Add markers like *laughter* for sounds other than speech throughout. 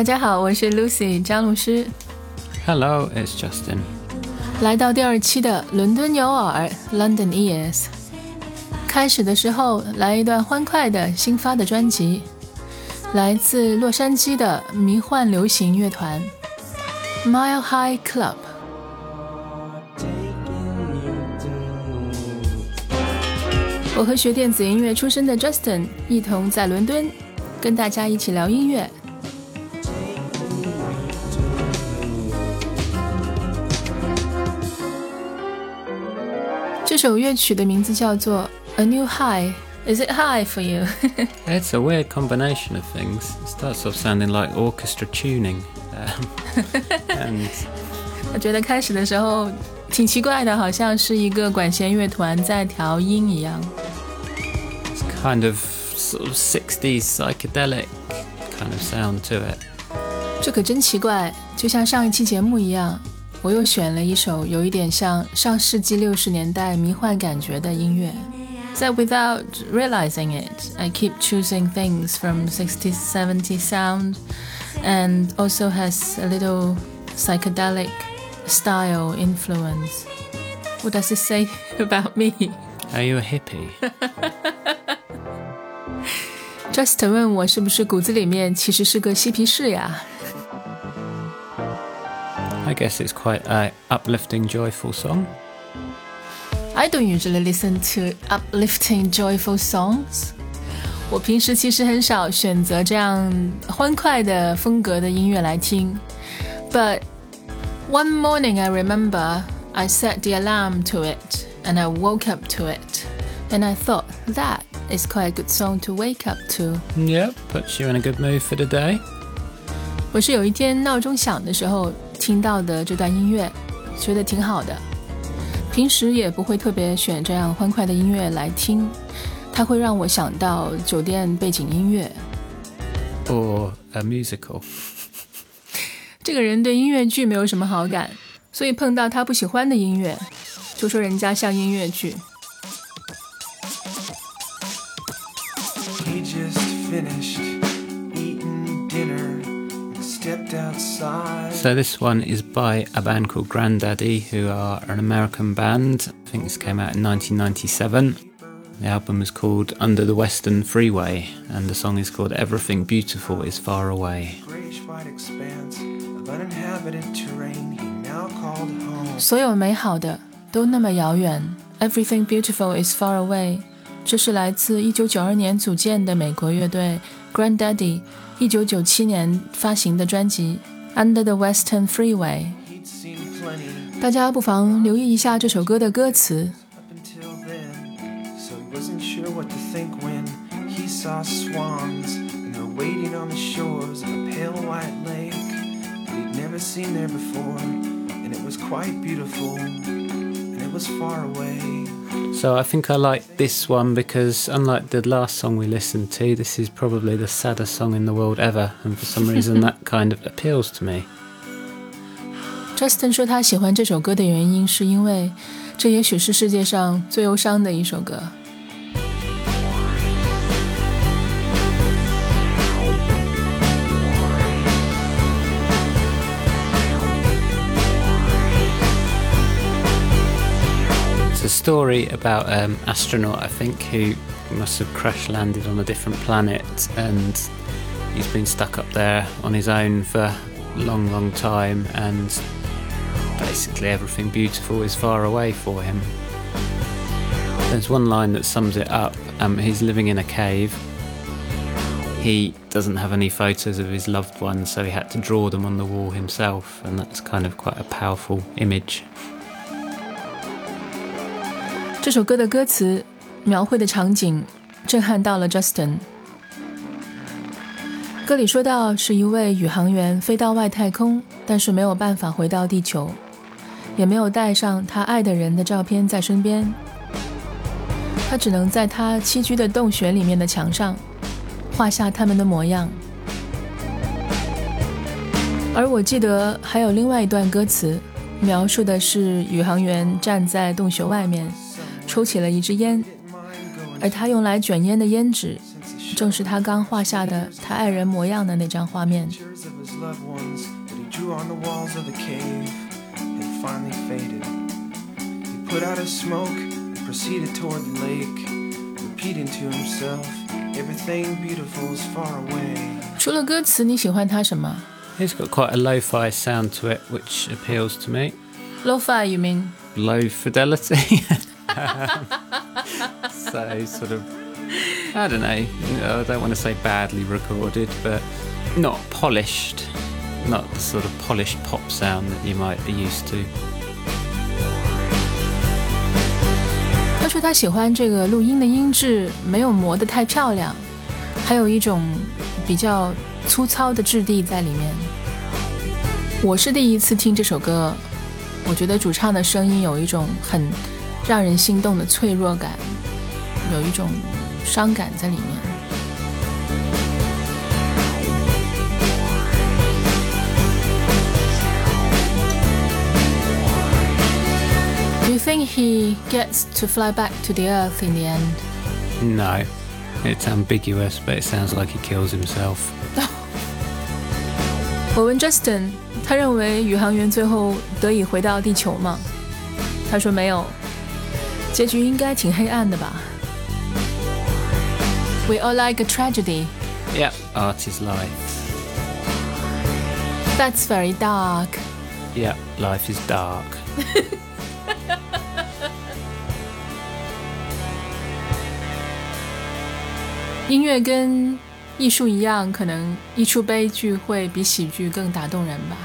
大家好，我是 Lucy 张老师。Hello, it's Justin. 来到第二期的伦敦有耳 London Ears。开始的时候来一段欢快的新发的专辑，来自洛杉矶的迷幻流行乐团 Mile High Club。我和学电子音乐出身的 Justin 一同在伦敦跟大家一起聊音乐。首乐曲的名字叫做《A New High》。Is it high for you? *laughs* it's a weird combination of things. It starts off sounding like orchestra tuning. Um, *laughs* and 我觉得开始的时候挺奇怪的，好像是一个管弦乐团在调音一样。It's kind of sort of 60s psychedelic kind of sound to it. 这可真奇怪，就像上一期节目一样。 我又选了一首有一点像上世纪六十年代迷幻感觉的音乐。So without realizing it, I keep choosing things from 60s, 70s sound, and also has a little psychedelic style influence. What does it say *laughs* about me? Are you a hippie? *laughs* Just 问我是不是骨子里面其实是个嬉皮士呀？I guess it's quite a uplifting, joyful song. I don't usually listen to uplifting, joyful songs. 我平时其实很少选择这样欢快的风格的音乐来听。But one morning I remember I set the alarm to it and I woke up to it and I thought that is quite a good song to wake up to. Yep, puts you in a good mood for the day. 我是有一天闹钟响的时候 听到的这段音乐，觉得挺好的。平时也不会特别选这样欢快的音乐来听，它会让我想到酒店背景音乐。Or a musical。*laughs* 这个人对音乐剧没有什么好感，所以碰到他不喜欢的音乐，就说人家像音乐剧。He just finished. So this one is by a band called Grandaddy, who are an American band. I think this came out in 1997. The album is called Under the Western Freeway, and the song is called Everything Beautiful Is Far Away. 所有美好的都那么遥远，Everything Beautiful Is Far Away。 这是来自1992年组建的美国乐队 Grandaddy 1997年发行的专辑《Under the Western Freeway》。大家不妨留意一下这首歌的歌词。waiting on the shores of a pale white lake he'd never seen there before, and it was quite beautiful, and it was far away. So I think I like this one because, unlike the last song we listened to, this is probably the saddest song in the world ever, and for some reason *laughs* that kind of appeals to me. Justin 说他喜欢这首歌的原因是因为这也许是世界上最忧伤的一首歌。 Story about an um, astronaut, I think, who must have crash landed on a different planet and he's been stuck up there on his own for a long, long time, and basically everything beautiful is far away for him. There's one line that sums it up. Um, he's living in a cave. He doesn't have any photos of his loved ones, so he had to draw them on the wall himself, and that's kind of quite a powerful image. 这首歌的歌词描绘的场景震撼到了 Justin。歌里说到，是一位宇航员飞到外太空，但是没有办法回到地球，也没有带上他爱的人的照片在身边，他只能在他栖居的洞穴里面的墙上画下他们的模样。而我记得还有另外一段歌词，描述的是宇航员站在洞穴外面。抽起了一支烟，而他用来卷烟的烟纸 正是他刚画下的他爱人模样的那张画面。除了歌词，你喜欢他什么？He's got quite a lo-fi sound to it, which appeals to me. Lo-fi, you mean? Low fidelity. *laughs* *laughs* so sort of I don't know. I don't want to say badly recorded, but not polished. Not the sort of polished pop sound that you might be used to. 他说他喜欢这个录音的音质没有磨得太漂亮，还有一种比较粗糙的质地在里面。我是第一次听这首歌，我觉得主唱的声音有一种很 让人心动的脆弱感，有一种伤感在里面。Do you think he gets to fly back to the earth in the end? No. It's ambiguous, but it sounds like he kills himself. *laughs* 我问 Justin，他认为宇航员最后得以回到地球吗？他说没有， 结局应该挺黑暗的吧。We all like a tragedy. Yeah, art is life. That's very dark. Yeah, life is dark. 音乐跟艺术一样，可能一出悲剧会比喜剧更打动人吧。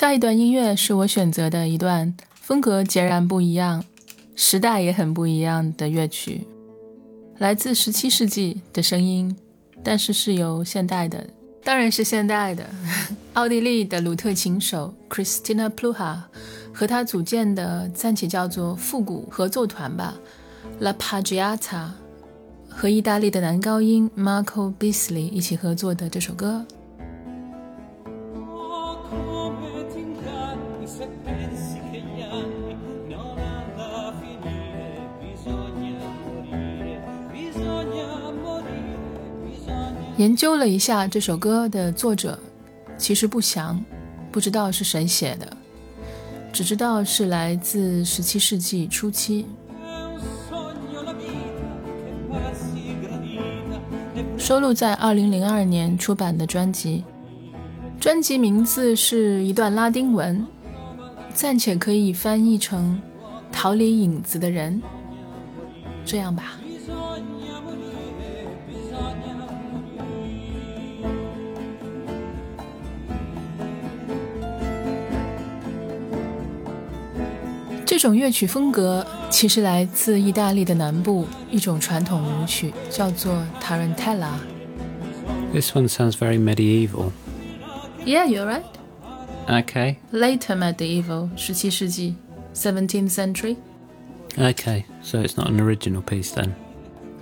下一段音乐是我选择的一段风格截然不一样、时代也很不一样的乐曲，来自十七世纪的声音，但是是由现代的，当然是现代的，*laughs* 奥地利的鲁特琴手 Christina Pluha 和他组建的暂且叫做复古合作团吧，La Pagliata 和意大利的男高音 Marco Bisley 一起合作的这首歌。研究了一下这首歌的作者，其实不详，不知道是谁写的，只知道是来自十七世纪初期，收录在二零零二年出版的专辑。专辑名字是一段拉丁文，暂且可以翻译成“逃离影子的人”，这样吧。种乐曲风格其实来自意大利的南部一种传统舞曲，叫做 tarantella。This one sounds very medieval. Yeah, you're right. Okay. Later medieval, 十七世纪，seventeenth century. Okay, so it's not an original piece then.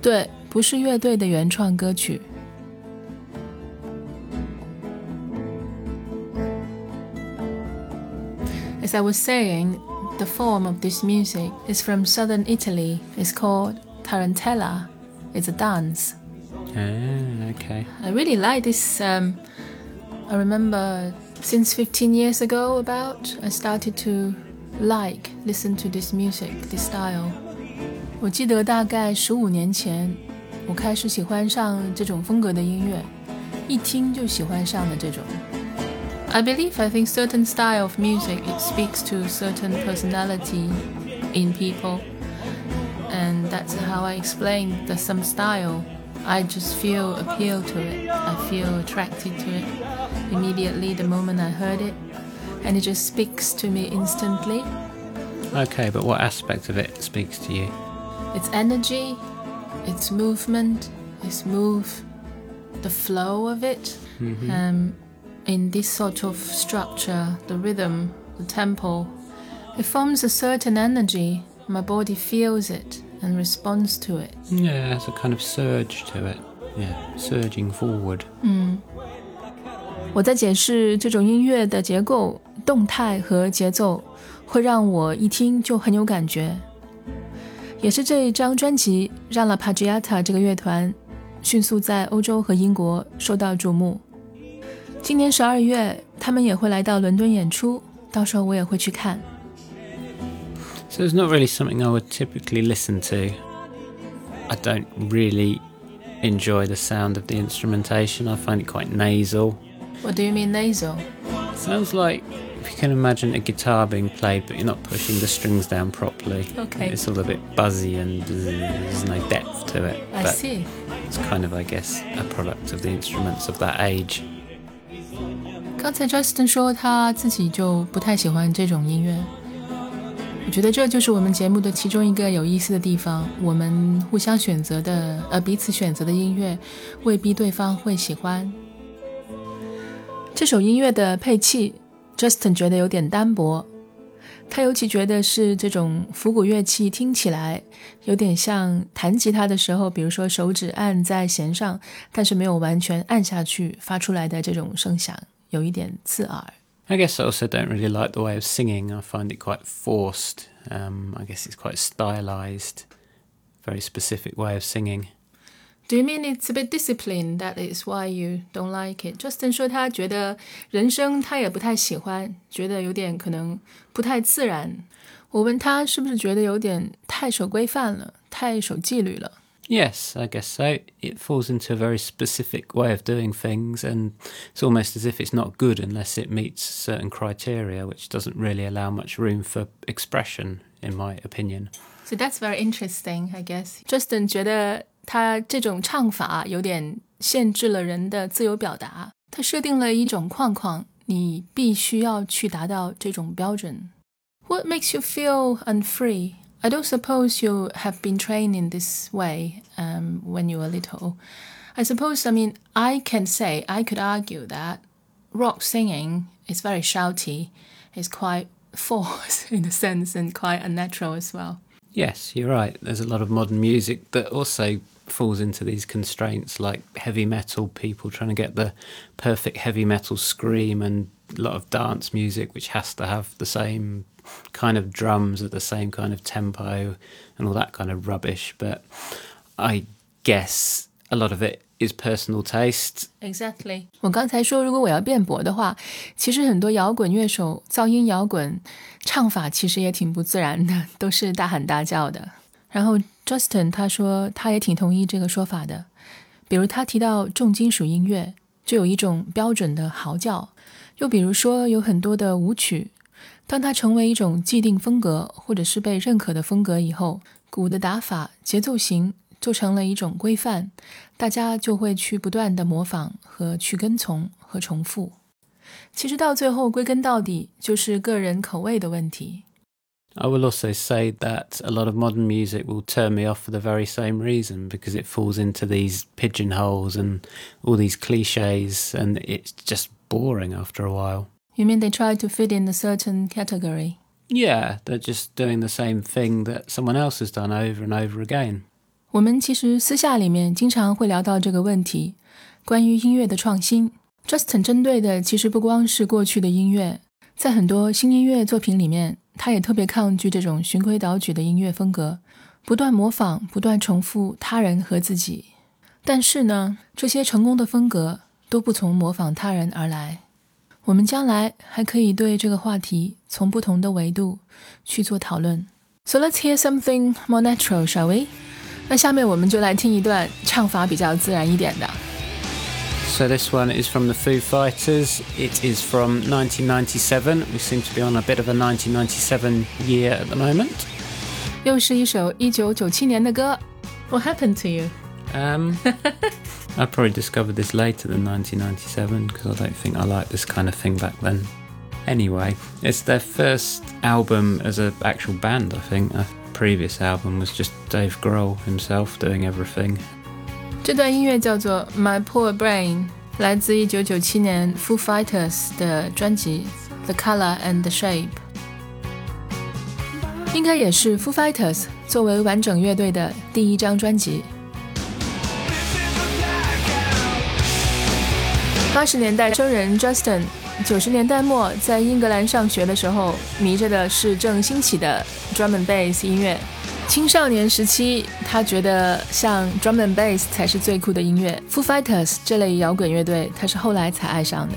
对，不是乐队的原创歌曲。As I was saying, the form of this music is from southern Italy. It's called tarantella. It's a dance. Ah, okay. I really like this. Um, I remember since 15 years ago, about I started to like listen to this music, this style. 我记得大概十五年前，我开始喜欢上这种风格的音乐，一听就喜欢上的这种。 I believe I think certain style of music it speaks to certain personality in people and that's how I explain that some style I just feel appeal to it. I feel attracted to it immediately the moment I heard it. and it just speaks to me instantly. Okay, but what aspect of it speaks to you? Its energy, its movement, its move, the flow of it. Mm-hmm. Um, in this sort of structure, the rhythm, the tempo, it forms a certain energy. My body feels it and responds to it. Yeah, there's a kind of surge to it. Yeah, surging forward. 嗯，我在解释这种音乐的结构、动态和节奏，会让我一听就很有感觉。也是这一张专辑让 La Pagiata 这个乐团迅速在欧洲和英国受到瞩目。 今年十二月，他们也会来到伦敦演出，到时候我也会去看。So it's not really something I would typically listen to. I don't really enjoy the sound of the instrumentation. I find it quite nasal. What do you mean nasal? It sounds like if you can imagine a guitar being played, but you're not pushing the strings down properly. Okay. It's all a bit buzzy and there's no depth to it. I but see. it's kind of, I guess, a product of the instruments of that age. 刚才 Justin 说他自己就不太喜欢这种音乐，我觉得这就是我们节目的其中一个有意思的地方。我们互相选择的，呃，彼此选择的音乐，未必对方会喜欢。这首音乐的配器，Justin 觉得有点单薄。他尤其觉得是这种复古乐器听起来有点像弹吉他的时候，比如说手指按在弦上，但是没有完全按下去发出来的这种声响。有一点刺耳。I guess I also don't really like the way of singing. I find it quite forced. Um, I guess it's quite stylized, very specific way of singing. Do you mean it's a bit disciplined? That is why you don't like it. Justin 说他觉得人声他也不太喜欢，觉得有点可能不太自然。我问他是不是觉得有点太守规范了，太守纪律了。 Yes, I guess so. It falls into a very specific way of doing things, and it's almost as if it's not good unless it meets certain criteria, which doesn't really allow much room for expression, in my opinion. So that's very interesting, I guess. Justin 觉得他这种唱法有点限制了人的自由表达，他设定了一种框框，你必须要去达到这种标准。What makes you feel unfree? I don't suppose you have been trained in this way um, when you were little. I suppose, I mean, I can say, I could argue that rock singing is very shouty, it's quite *laughs* forced in a sense and quite unnatural as well. Yes, you're right. There's a lot of modern music that also falls into these constraints, like heavy metal, people trying to get the perfect heavy metal scream, and a lot of dance music, which has to have the same kind of drums at the same kind of tempo and all that kind of rubbish. But I guess a lot of it is personal taste. Exactly. 我刚才说，如果我要辩驳的话，其实很多摇滚乐手噪音摇滚唱法其实也挺不自然的，都是大喊大叫的。然后 Justin 他说他也挺同意这个说法的，比如他提到重金属音乐就有一种标准的嚎叫， 又比如说有很多的舞曲，当它成为一种既定风格或者是被认可的风格以后，鼓的打法、节奏型就成了一种规范，大家就会去不断的模仿和去跟从和重复。其实到最后归根到底就是个人口味的问题。 I will also say that a lot of modern music will turn me off for the very same reason because it falls into these pigeonholes and all these cliches, and it's just boring after a while. You mean they try to fit in a certain category? Yeah, they're just doing the same thing that someone else has done over and over again. 我们其实私下里面经常会聊到这个问题，关于音乐的创新。Justin 针对的其实不光是过去的音乐，在很多新音乐作品里面，他也特别抗拒这种循规蹈矩的音乐风格，不断模仿、不断重复他人和自己。但是呢，这些成功的风格 都不从模仿他人而来。我们将来还可以对这个话题从不同的维度去做讨论。So let's hear something more natural, shall we? 那下面我们就来听一段唱法比较自然一点的。 So this one is from the Foo Fighters. It is from 1997. We seem to be on a bit of a 1997 year at the moment. 又是一首一九九七年的歌。What happened to you? Um, *laughs* I probably discovered this later than 1997 because I don't think I liked this kind of thing back then. Anyway, it's their first album as an actual band, I think. A previous album was just Dave Grohl himself doing everything. 这段音乐叫做《My Poor Brain》，来自1997年 Foo Fighters 的专辑《The Color and the Shape》，应该也是 Foo Fighters 作为完整乐队的第一张专辑。 八十年代生人 Justin，九十年代末在英格兰上学的时候，迷着的是正兴起的 drum and bass 音乐。青少年时期，他觉得像 drum and bass 才是最酷的音乐。Foo Fighters 这类摇滚乐队，他是后来才爱上的。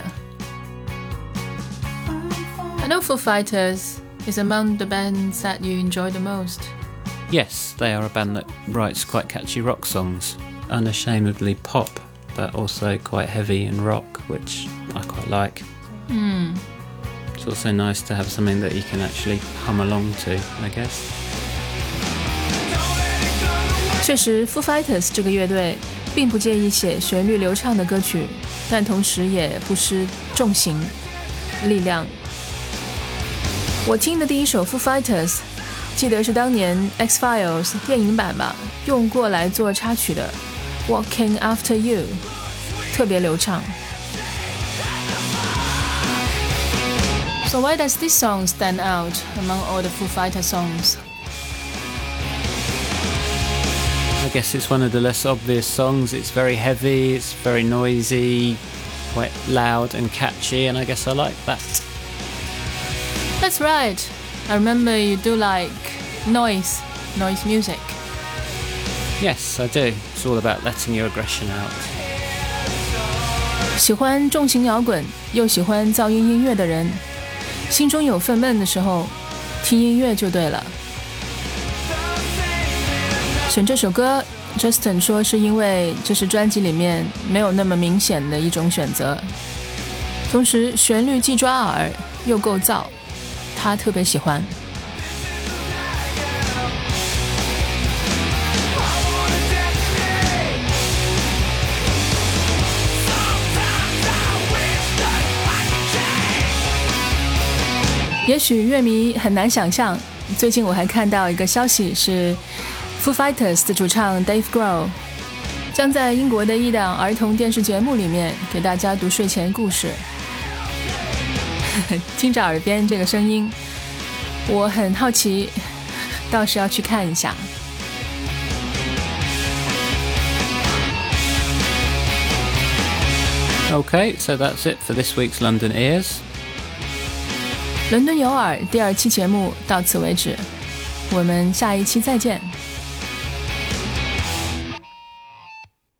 I know Foo Fighters is among the bands that you enjoy the most. Yes, they are a band that writes quite catchy rock songs, unashamedly pop but also quite heavy and rock, which I quite like. Mm. It's also nice to have something that you can actually hum along to, I guess. 确实，Foo Fighters 这个乐队并不介意写旋律流畅的歌曲，但同时也不失重型力量。我听的第一首 Foo Fighters，记得是当年 X Files 电影版吧，用过来做插曲的。 Walking After You，特别流畅。So why does this song stand out among all the Foo Fighter songs? I guess it's one of the less obvious songs. It's very heavy, it's very noisy, quite loud and catchy, and I guess I like that. That's right. I remember you do like noise, noise music. Yes, I do. It's all about letting your aggression out. 喜欢重型摇滚又喜欢噪音音乐的人，心中有愤懑的时候，听音乐就对了。选这首歌，Justin 说是因为这是专辑里面没有那么明显的一种选择，同时旋律既抓耳又够燥，他特别喜欢。也许乐迷很难想象，最近我还看到一个消息是，Foo Fighters 的主唱 Dave Grohl 将在英国的一档儿童电视节目里面给大家读睡前故事。*laughs* 听着耳边这个声音，我很好奇，倒是要去看一下。Okay, so that's it for this week's London Ears. 伦敦有耳第二期节目到此为止，我们下一期再见。